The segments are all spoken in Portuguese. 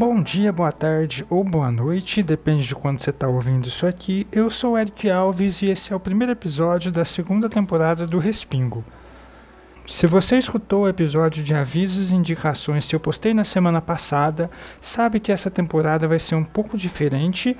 Bom dia, boa tarde ou boa noite, depende de quando você está ouvindo isso aqui. Eu sou Eric Alves e esse é o primeiro episódio da segunda temporada do Respingo. Se você escutou o episódio de avisos e indicações que eu postei na semana passada, sabe que essa temporada vai ser um pouco diferente,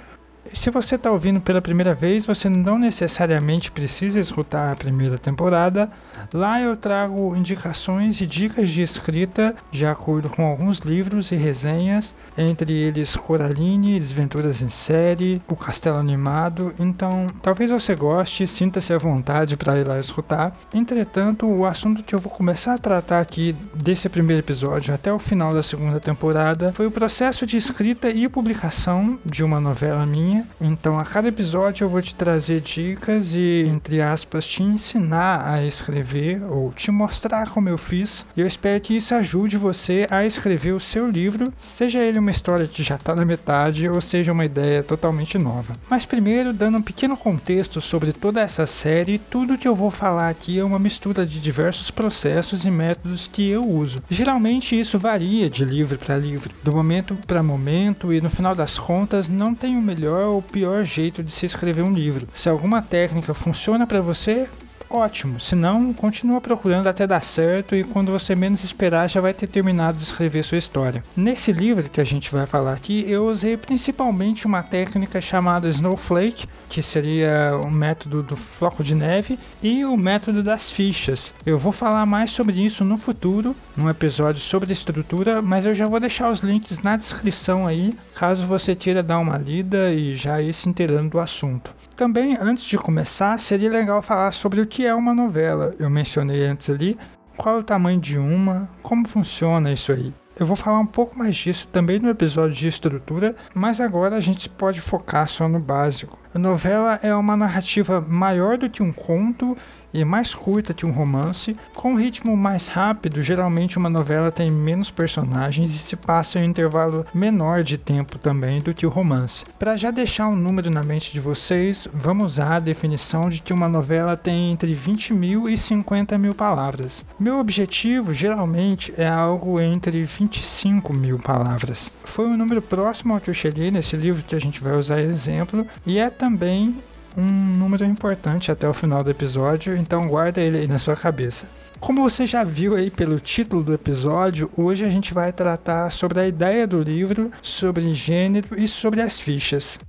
se você está ouvindo pela primeira vez, você não necessariamente precisa escutar a primeira temporada. Lá eu trago indicações e dicas de escrita de acordo com alguns livros e resenhas, entre eles Coraline, Desventuras em Série, O Castelo Animado. Então, talvez você goste, sinta-se à vontade para ir lá escutar. Entretanto, o assunto que eu vou começar a tratar aqui desse primeiro episódio até o final da segunda temporada foi o processo de escrita e publicação de uma novela minha então, a cada episódio eu vou te trazer dicas e, entre aspas, te ensinar a escrever ou te mostrar como eu fiz. E eu espero que isso ajude você a escrever o seu livro, seja ele uma história que já está na metade ou seja uma ideia totalmente nova. Mas primeiro, dando um pequeno contexto sobre toda essa série, tudo que eu vou falar aqui é uma mistura de diversos processos e métodos que eu uso. Geralmente isso varia de livro para livro, do momento para momento e no final das contas não tem o melhor melhor ou pior jeito de se escrever um livro. Se alguma técnica funciona para você, ótimo. Se não, continua procurando até dar certo e quando você menos esperar já vai ter terminado de escrever sua história. Nesse livro que a gente vai falar aqui, eu usei principalmente uma técnica chamada Snowflake, que seria o método do floco de neve, e o método das fichas. Eu vou falar mais sobre isso no futuro, num episódio sobre estrutura, mas eu já vou deixar os links na descrição aí, caso você queira dar uma lida e já ir se inteirando do assunto. Também, antes de começar, seria legal falar sobre o que é uma novela. Eu mencionei antes ali qual é o tamanho de uma, como funciona isso aí. Eu vou falar um pouco mais disso também no episódio de estrutura, mas agora a gente pode focar só no básico. A novela é uma narrativa maior do que um conto e mais curta que um romance, com um ritmo mais rápido. Geralmente, uma novela tem menos personagens e se passa em um intervalo menor de tempo também do que o romance. Para já deixar um número na mente de vocês, vamos usar a definição de que uma novela tem entre 20 mil e 50 mil palavras. Meu objetivo geralmente é algo entre 25 mil palavras. Foi um número próximo ao que eu cheguei nesse livro que a gente vai usar exemplo e é também um número importante até o final do episódio, então guarda ele aí na sua cabeça. Como você já viu aí pelo título do episódio, hoje a gente vai tratar sobre a ideia do livro, sobre gênero e sobre as fichas.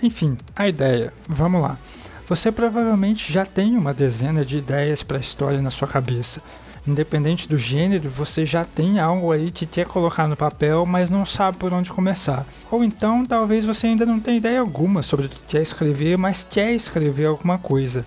Enfim, a ideia. Vamos lá. Você provavelmente já tem uma dezena de ideias para a história na sua cabeça independente do gênero, você já tem algo aí que quer colocar no papel, mas não sabe por onde começar. Ou então, talvez você ainda não tenha ideia alguma sobre o que quer escrever, mas quer escrever alguma coisa.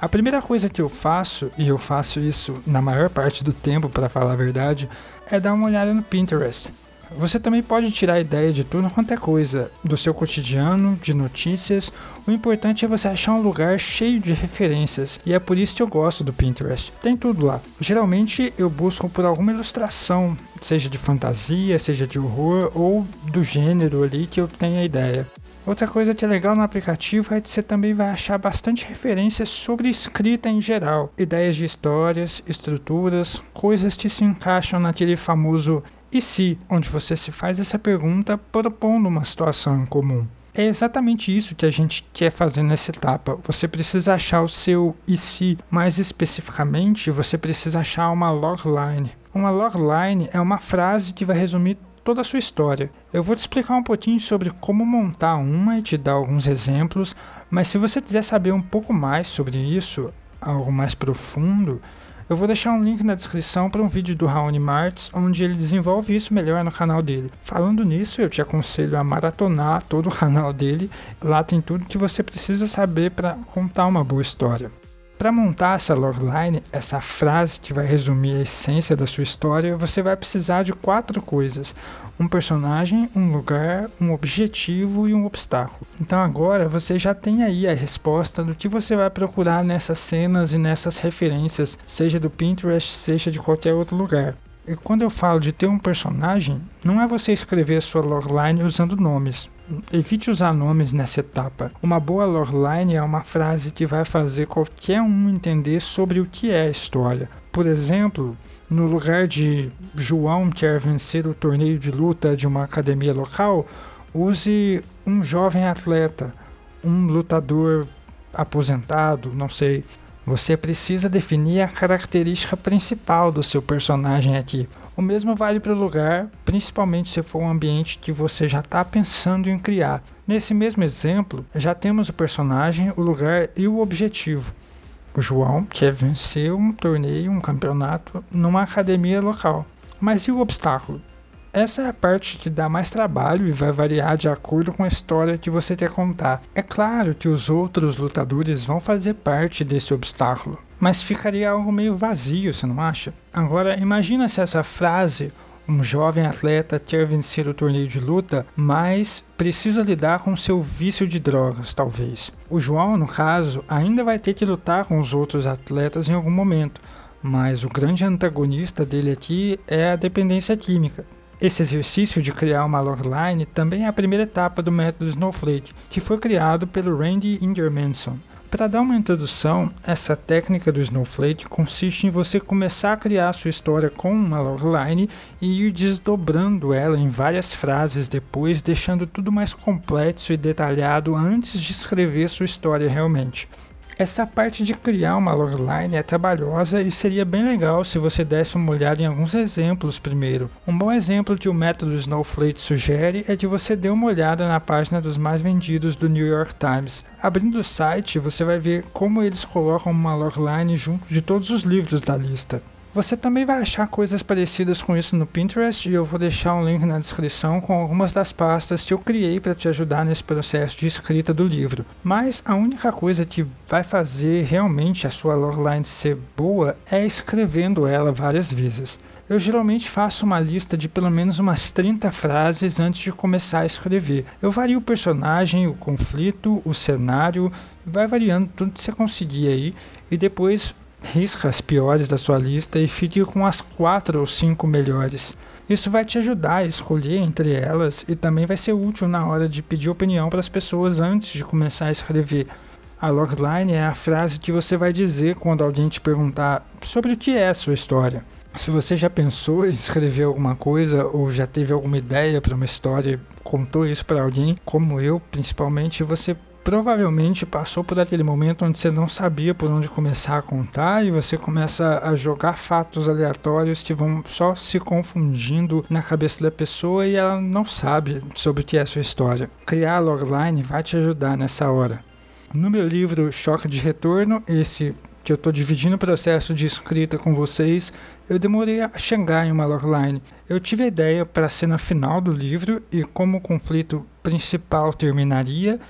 A primeira coisa que eu faço, e eu faço isso na maior parte do tempo para falar a verdade, é dar uma olhada no Pinterest. Você também pode tirar ideia de tudo quanto é coisa, do seu cotidiano, de notícias. O importante é você achar um lugar cheio de referências, e é por isso que eu gosto do Pinterest. Tem tudo lá. Geralmente eu busco por alguma ilustração, seja de fantasia, seja de horror ou do gênero ali que eu tenha ideia. Outra coisa que é legal no aplicativo é que você também vai achar bastante referências sobre escrita em geral, ideias de histórias, estruturas, coisas que se encaixam naquele famoso e se, onde você se faz essa pergunta propondo uma situação em comum. É exatamente isso que a gente quer fazer nessa etapa. Você precisa achar o seu e se, mais especificamente, você precisa achar uma logline. Uma logline é uma frase que vai resumir toda a sua história. Eu vou te explicar um pouquinho sobre como montar uma e te dar alguns exemplos, mas se você quiser saber um pouco mais sobre isso, algo mais profundo, eu vou deixar um link na descrição para um vídeo do Raoni Martins, onde ele desenvolve isso melhor no canal dele. Falando nisso, eu te aconselho a maratonar todo o canal dele. Lá tem tudo que você precisa saber para contar uma boa história. Para montar essa logline, essa frase que vai resumir a essência da sua história, você vai precisar de quatro coisas: um personagem, um lugar, um objetivo e um obstáculo. Então agora você já tem aí a resposta do que você vai procurar nessas cenas e nessas referências, seja do Pinterest, seja de qualquer outro lugar. Quando eu falo de ter um personagem, não é você escrever a sua logline usando nomes. Evite usar nomes nessa etapa. Uma boa logline é uma frase que vai fazer qualquer um entender sobre o que é a história. Por exemplo, no lugar de João quer vencer o torneio de luta de uma academia local, use um jovem atleta, um lutador aposentado, não sei. Você precisa definir a característica principal do seu personagem aqui. O mesmo vale para o lugar, principalmente se for um ambiente que você já está pensando em criar. Nesse mesmo exemplo, já temos o personagem, o lugar e o objetivo. O João quer vencer um torneio, um campeonato numa academia local. Mas e o obstáculo? Essa é a parte que dá mais trabalho e vai variar de acordo com a história que você quer contar. É claro que os outros lutadores vão fazer parte desse obstáculo, mas ficaria algo meio vazio, você não acha? Agora, imagina se essa frase um jovem atleta quer vencer o torneio de luta, mas precisa lidar com seu vício de drogas, talvez. O João, no caso, ainda vai ter que lutar com os outros atletas em algum momento, mas o grande antagonista dele aqui é a dependência química. Esse exercício de criar uma logline também é a primeira etapa do método Snowflake, que foi criado pelo Randy Ingermanson. Para dar uma introdução, essa técnica do Snowflake consiste em você começar a criar sua história com uma logline e ir desdobrando ela em várias frases depois, deixando tudo mais complexo e detalhado antes de escrever sua história realmente. Essa parte de criar uma logline é trabalhosa e seria bem legal se você desse uma olhada em alguns exemplos primeiro. Um bom exemplo que o método Snowflake sugere é de você dar uma olhada na página dos mais vendidos do New York Times. Abrindo o site, você vai ver como eles colocam uma logline junto de todos os livros da lista. Você também vai achar coisas parecidas com isso no Pinterest e eu vou deixar um link na descrição com algumas das pastas que eu criei para te ajudar nesse processo de escrita do livro. Mas a única coisa que vai fazer realmente a sua logline ser boa é escrevendo ela várias vezes. Eu geralmente faço uma lista de pelo menos umas 30 frases antes de começar a escrever. Eu vario o personagem, o conflito, o cenário, vai variando tudo que você conseguir aí e depois risca as piores da sua lista e fique com as quatro ou cinco melhores. Isso vai te ajudar a escolher entre elas e também vai ser útil na hora de pedir opinião para as pessoas antes de começar a escrever. A logline é a frase que você vai dizer quando alguém te perguntar sobre o que é a sua história. Se você já pensou em escrever alguma coisa ou já teve alguma ideia para uma história e contou isso para alguém, como eu principalmente, você provavelmente passou por aquele momento onde você não sabia por onde começar a contar e você começa a jogar fatos aleatórios que vão só se confundindo na cabeça da pessoa e ela não sabe sobre o que é a sua história. Criar a logline vai te ajudar nessa hora. No meu livro Choque de Retorno, esse que eu estou dividindo o processo de escrita com vocês, eu demorei a chegar em uma logline. Eu tive a ideia para a cena final do livro e como o conflito principal terminaria,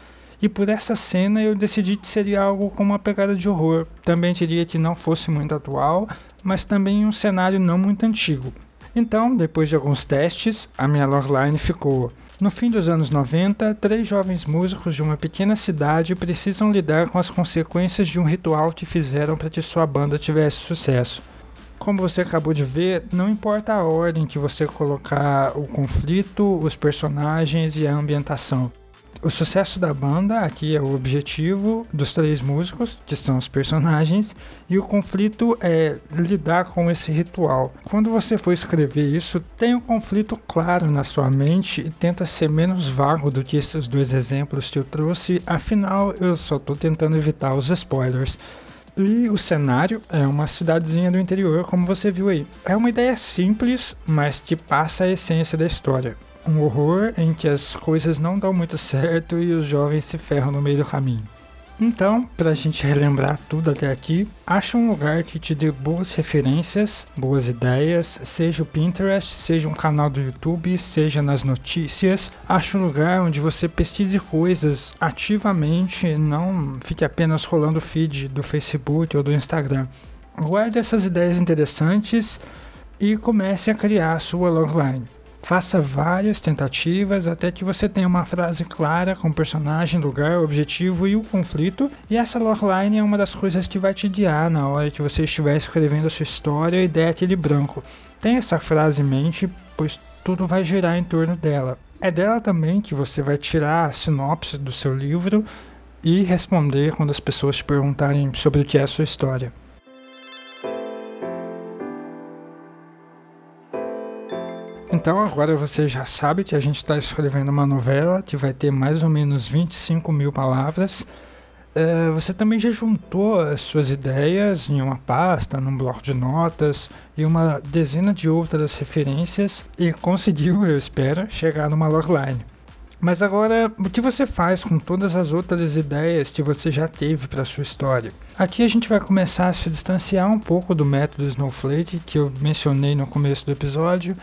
e por essa cena eu decidi que seria algo com uma pegada de horror. Também queria que não fosse muito atual, mas também um cenário não muito antigo. Então, depois de alguns testes, a minha logline ficou. No fim dos anos 90, três jovens músicos de uma pequena cidade precisam lidar com as consequências de um ritual que fizeram para que sua banda tivesse sucesso. Como você acabou de ver, não importa a ordem que você colocar o conflito, os personagens e a ambientação. O sucesso da banda aqui é o objetivo dos três músicos, que são os personagens, e o conflito é lidar com esse ritual. Quando você for escrever isso, tem um conflito claro na sua mente e tenta ser menos vago do que esses dois exemplos que eu trouxe, afinal eu só estou tentando evitar os spoilers. E o cenário é uma cidadezinha do interior, como você viu aí. É uma ideia simples, mas que passa a essência da história um horror em que as coisas não dão muito certo e os jovens se ferram no meio do caminho. Então, para a gente relembrar tudo até aqui, acha um lugar que te dê boas referências, boas ideias, seja o Pinterest, seja um canal do YouTube, seja nas notícias. Acha um lugar onde você pesquise coisas ativamente, não fique apenas rolando o feed do Facebook ou do Instagram. Guarde essas ideias interessantes e comece a criar a sua logline. Faça várias tentativas até que você tenha uma frase clara com personagem, lugar, objetivo e o conflito. E essa logline é uma das coisas que vai te guiar na hora que você estiver escrevendo a sua história e der aquele branco. Tenha essa frase em mente, pois tudo vai girar em torno dela. É dela também que você vai tirar a sinopse do seu livro e responder quando as pessoas te perguntarem sobre o que é a sua história. Então agora você já sabe que a gente está escrevendo uma novela que vai ter mais ou menos 25 mil palavras. É, você também já juntou as suas ideias em uma pasta, num bloco de notas e uma dezena de outras referências e conseguiu, eu espero, chegar numa logline. Mas agora, o que você faz com todas as outras ideias que você já teve para sua história? Aqui a gente vai começar a se distanciar um pouco do método Snowflake que eu mencionei no começo do episódio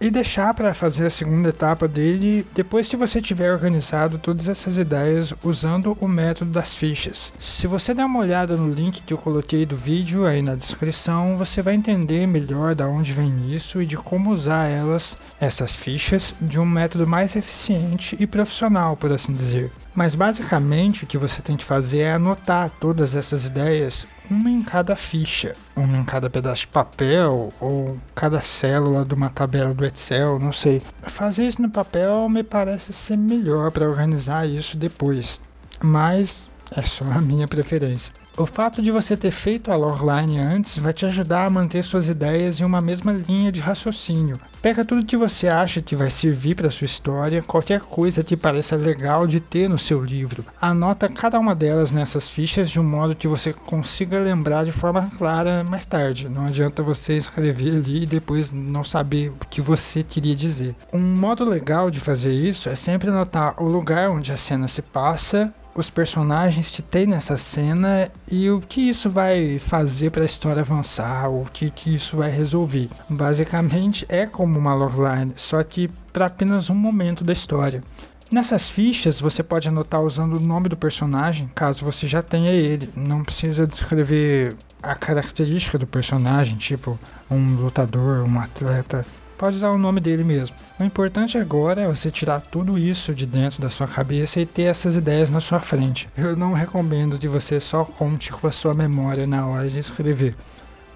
e deixar para fazer a segunda etapa dele depois que você tiver organizado todas essas ideias usando o método das fichas. Se você der uma olhada no link que eu coloquei do vídeo aí na descrição, você vai entender melhor da onde vem isso e de como usar elas, essas fichas, de um método mais eficiente e profissional, por assim dizer. Mas basicamente o que você tem que fazer é anotar todas essas ideias, uma em cada ficha, uma em cada pedaço de papel ou cada célula de uma tabela do Excel, não sei. Fazer isso no papel me parece ser melhor para organizar isso depois, mas é só a minha preferência. O fato de você ter feito a logline antes vai te ajudar a manter suas ideias em uma mesma linha de raciocínio. Pega tudo que você acha que vai servir para sua história, qualquer coisa que pareça legal de ter no seu livro. Anota cada uma delas nessas fichas de um modo que você consiga lembrar de forma clara mais tarde. Não adianta você escrever ali e depois não saber o que você queria dizer. Um modo legal de fazer isso é sempre anotar o lugar onde a cena se passa os personagens que tem nessa cena e o que isso vai fazer para a história avançar, o que, que isso vai resolver. Basicamente é como uma logline, só que para apenas um momento da história. Nessas fichas você pode anotar usando o nome do personagem, caso você já tenha ele. Não precisa descrever a característica do personagem, tipo um lutador, um atleta pode usar o nome dele mesmo. O importante agora é você tirar tudo isso de dentro da sua cabeça e ter essas ideias na sua frente. Eu não recomendo que você só conte com a sua memória na hora de escrever.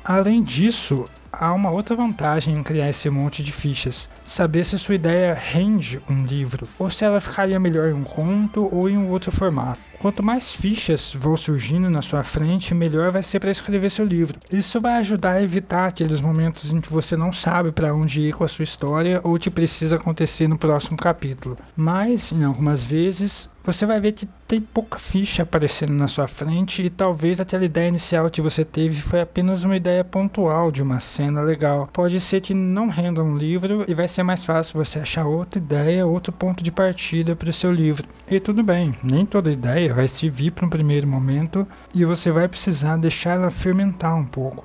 Além disso, há uma outra vantagem em criar esse monte de fichas: saber se sua ideia rende um livro, ou se ela ficaria melhor em um conto ou em um outro formato. Quanto mais fichas vão surgindo na sua frente, melhor vai ser para escrever seu livro. Isso vai ajudar a evitar aqueles momentos em que você não sabe para onde ir com a sua história ou o que precisa acontecer no próximo capítulo. Mas, em algumas vezes, você vai ver que tem pouca ficha aparecendo na sua frente e talvez aquela ideia inicial que você teve foi apenas uma ideia pontual de uma cena legal. Pode ser que não renda um livro e vai ser mais fácil você achar outra ideia, outro ponto de partida para o seu livro. E tudo bem, nem toda ideia vai servir para um primeiro momento e você vai precisar deixar ela fermentar um pouco.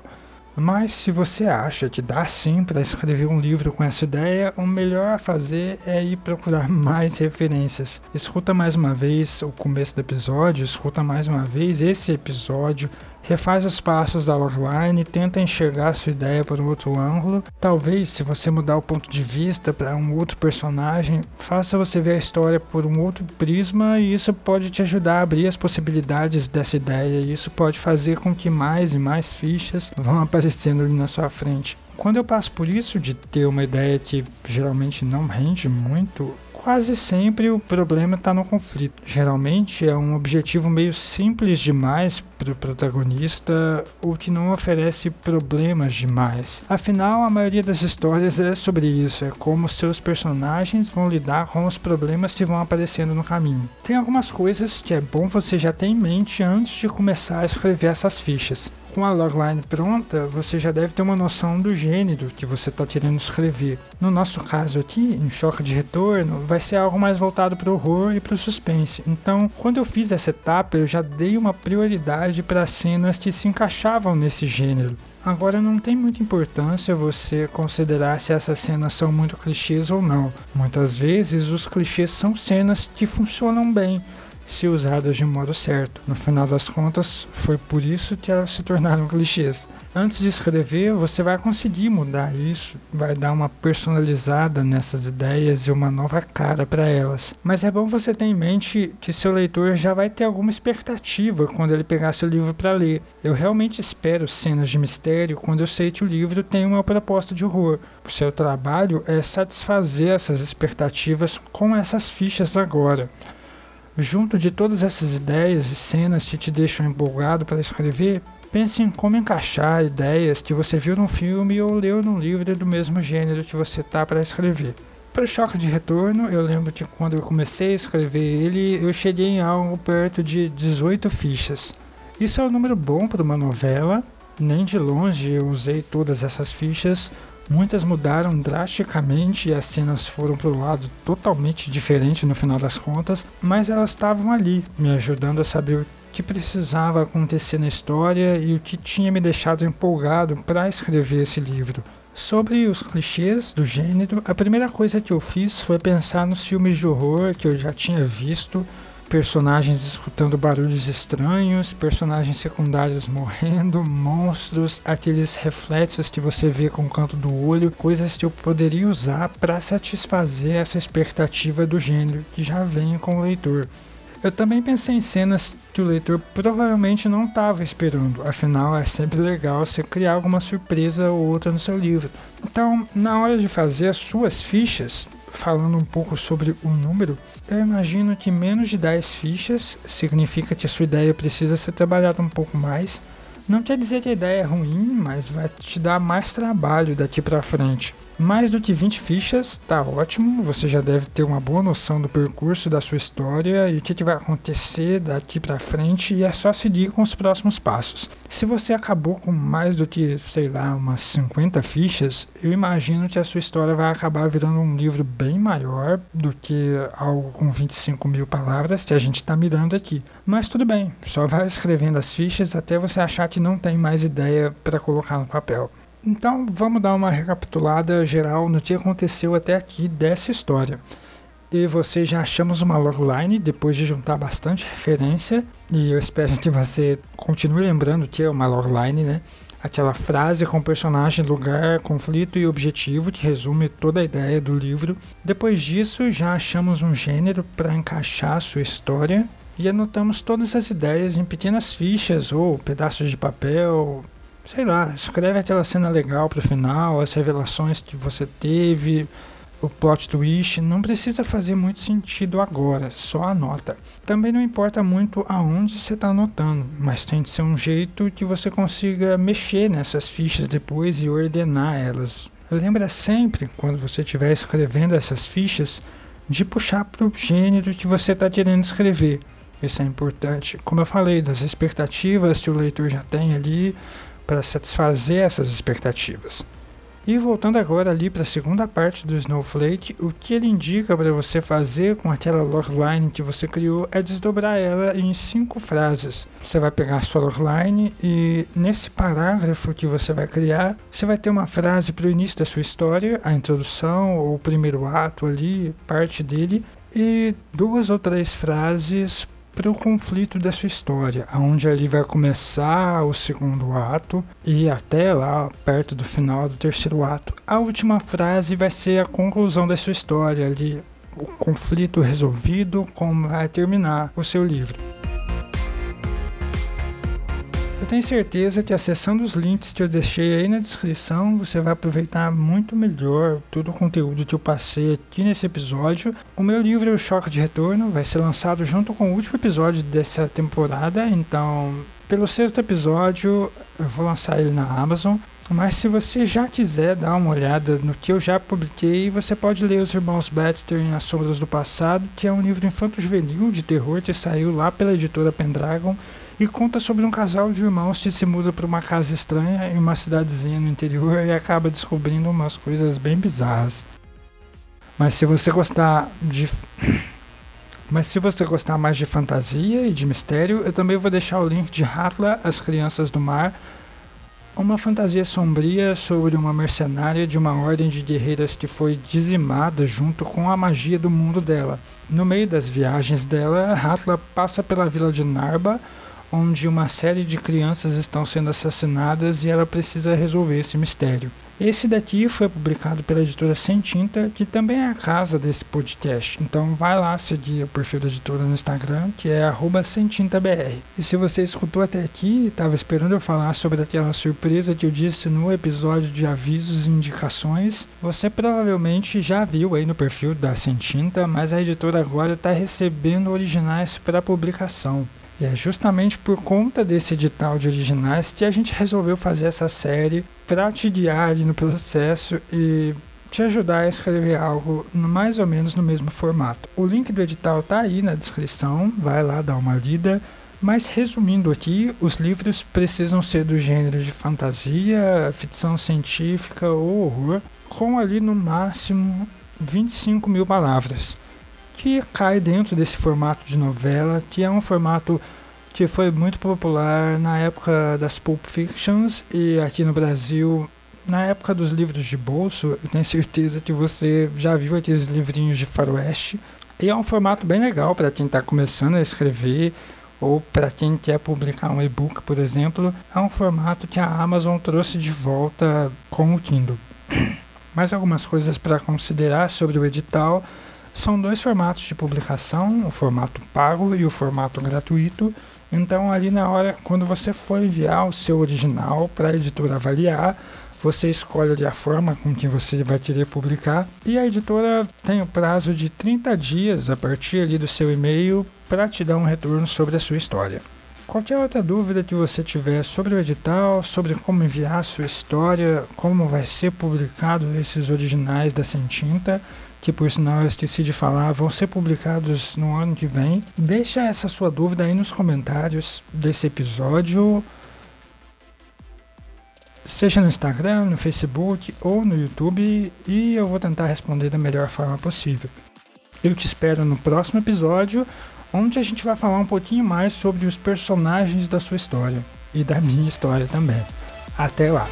Mas se você acha que dá sim para escrever um livro com essa ideia, o melhor a fazer é ir procurar mais referências. Escuta mais uma vez o começo do episódio, escuta mais uma vez esse episódio, refaz os passos da logline, tenta enxergar sua ideia por um outro ângulo. Talvez, se você mudar o ponto de vista para um outro personagem, faça você ver a história por um outro prisma e isso pode te ajudar a abrir as possibilidades dessa ideia. E isso pode fazer com que mais e mais fichas vão aparecendo ali na sua frente. Quando eu passo por isso de ter uma ideia que geralmente não rende muito, quase sempre o problema está no conflito. Geralmente é um objetivo meio simples demais para o protagonista ou que não oferece problemas demais. Afinal, a maioria das histórias é sobre isso, é como seus personagens vão lidar com os problemas que vão aparecendo no caminho. Tem algumas coisas que é bom você já ter em mente antes de começar a escrever essas fichas com a logline pronta, você já deve ter uma noção do gênero que você está querendo escrever. No nosso caso aqui, em Choque de Retorno, vai ser algo mais voltado para o horror e para o suspense. Então, quando eu fiz essa etapa, eu já dei uma prioridade para cenas que se encaixavam nesse gênero. Agora não tem muita importância você considerar se essas cenas são muito clichês ou não. Muitas vezes os clichês são cenas que funcionam bem se usadas de modo certo. No final das contas, foi por isso que elas se tornaram clichês. Antes de escrever, você vai conseguir mudar isso, vai dar uma personalizada nessas ideias e uma nova cara para elas. Mas é bom você ter em mente que seu leitor já vai ter alguma expectativa quando ele pegar seu livro para ler. Eu realmente espero cenas de mistério quando eu sei que o livro tem uma proposta de horror. O seu trabalho é satisfazer essas expectativas com essas fichas agora. Junto de todas essas ideias e cenas que te deixam empolgado para escrever, pense em como encaixar ideias que você viu num filme ou leu num livro do mesmo gênero que você tá para escrever. Para o choque de retorno, eu lembro que quando eu comecei a escrever ele, eu cheguei em algo perto de 18 fichas. Isso é um número bom para uma novela, nem de longe eu usei todas essas fichas, Muitas mudaram drasticamente e as cenas foram para o lado totalmente diferente no final das contas, mas elas estavam ali, me ajudando a saber o que precisava acontecer na história e o que tinha me deixado empolgado para escrever esse livro. Sobre os clichês do gênero, a primeira coisa que eu fiz foi pensar nos filmes de horror que eu já tinha visto personagens escutando barulhos estranhos, personagens secundários morrendo, monstros, aqueles reflexos que você vê com o canto do olho, coisas que eu poderia usar para satisfazer essa expectativa do gênero que já vem com o leitor. Eu também pensei em cenas que o leitor provavelmente não estava esperando, afinal é sempre legal você criar alguma surpresa ou outra no seu livro. Então, na hora de fazer as suas fichas, falando um pouco sobre o número, eu imagino que menos de 10 fichas significa que a sua ideia precisa ser trabalhada um pouco mais. Não quer dizer que a ideia é ruim, mas vai te dar mais trabalho daqui para frente. Mais do que 20 fichas, tá ótimo, você já deve ter uma boa noção do percurso da sua história e o que, que vai acontecer daqui para frente e é só seguir com os próximos passos. Se você acabou com mais do que, sei lá, umas 50 fichas, eu imagino que a sua história vai acabar virando um livro bem maior do que algo com 25 mil palavras que a gente está mirando aqui. Mas tudo bem, só vai escrevendo as fichas até você achar que não tem mais ideia para colocar no papel. Então vamos dar uma recapitulada geral no que aconteceu até aqui dessa história. E você já achamos uma logline depois de juntar bastante referência. E eu espero que você continue lembrando que é uma logline, né? Aquela frase com personagem, lugar, conflito e objetivo que resume toda a ideia do livro. Depois disso, já achamos um gênero para encaixar a sua história e anotamos todas as ideias em pequenas fichas ou pedaços de papel, sei lá, escreve aquela cena legal pro final, as revelações que você teve, o plot twist, não precisa fazer muito sentido agora, só anota. Também não importa muito aonde você está anotando, mas tem que ser um jeito que você consiga mexer nessas fichas depois e ordenar elas. Lembra sempre, quando você estiver escrevendo essas fichas, de puxar para o gênero que você está querendo escrever. Isso é importante. Como eu falei, das expectativas que o leitor já tem ali, para satisfazer essas expectativas. E voltando agora ali para a segunda parte do Snowflake, o que ele indica para você fazer com aquela logline que você criou é desdobrar ela em cinco frases. Você vai pegar a sua logline e nesse parágrafo que você vai criar, você vai ter uma frase para o início da sua história, a introdução ou o primeiro ato ali, parte dele, e duas ou três frases para o conflito da sua história, onde ali vai começar o segundo ato e até lá perto do final do terceiro ato. A última frase vai ser a conclusão da sua história ali, o conflito resolvido, como vai terminar o seu livro tenho certeza que acessando os links que eu deixei aí na descrição, você vai aproveitar muito melhor todo o conteúdo que eu passei aqui nesse episódio. O meu livro, O Choque de Retorno, vai ser lançado junto com o último episódio dessa temporada, então pelo sexto episódio eu vou lançar ele na Amazon. Mas se você já quiser dar uma olhada no que eu já publiquei, você pode ler Os Irmãos Baxter em As Sombras do Passado, que é um livro infanto-juvenil de terror que saiu lá pela editora Pendragon e conta sobre um casal de irmãos que se muda para uma casa estranha em uma cidadezinha no interior e acaba descobrindo umas coisas bem bizarras. Mas se você gostar de Mas se você gostar mais de fantasia e de mistério, eu também vou deixar o link de Hatla, As Crianças do Mar, uma fantasia sombria sobre uma mercenária de uma ordem de guerreiras que foi dizimada junto com a magia do mundo dela. No meio das viagens dela, Hatla passa pela vila de Narba, onde uma série de crianças estão sendo assassinadas e ela precisa resolver esse mistério. Esse daqui foi publicado pela editora Sem Tinta, que também é a casa desse podcast. Então vai lá seguir o perfil da editora no Instagram, que é @semtintabr. E se você escutou até aqui e estava esperando eu falar sobre aquela surpresa que eu disse no episódio de avisos e indicações, você provavelmente já viu aí no perfil da Sem Tinta, mas a editora agora está recebendo originais para publicação. E é justamente por conta desse edital de originais que a gente resolveu fazer essa série para te guiar no processo e te ajudar a escrever algo mais ou menos no mesmo formato. O link do edital tá aí na descrição, vai lá dar uma lida. Mas resumindo aqui, os livros precisam ser do gênero de fantasia, ficção científica ou horror, com ali no máximo 25 mil palavras que cai dentro desse formato de novela, que é um formato que foi muito popular na época das Pulp Fictions e aqui no Brasil, na época dos livros de bolso, eu tenho certeza que você já viu aqueles livrinhos de faroeste. E é um formato bem legal para quem está começando a escrever ou para quem quer publicar um e-book, por exemplo. É um formato que a Amazon trouxe de volta com o Kindle. Mais algumas coisas para considerar sobre o edital são dois formatos de publicação, o formato pago e o formato gratuito. Então, ali na hora, quando você for enviar o seu original para a editora avaliar, você escolhe a forma com que você vai querer publicar e a editora tem o prazo de 30 dias a partir ali do seu e-mail para te dar um retorno sobre a sua história. Qualquer outra dúvida que você tiver sobre o edital, sobre como enviar a sua história, como vai ser publicado esses originais da Sentinta, que por sinal eu esqueci de falar, vão ser publicados no ano que vem. Deixa essa sua dúvida aí nos comentários desse episódio. Seja no Instagram, no Facebook ou no YouTube e eu vou tentar responder da melhor forma possível. Eu te espero no próximo episódio, onde a gente vai falar um pouquinho mais sobre os personagens da sua história e da minha história também. Até lá!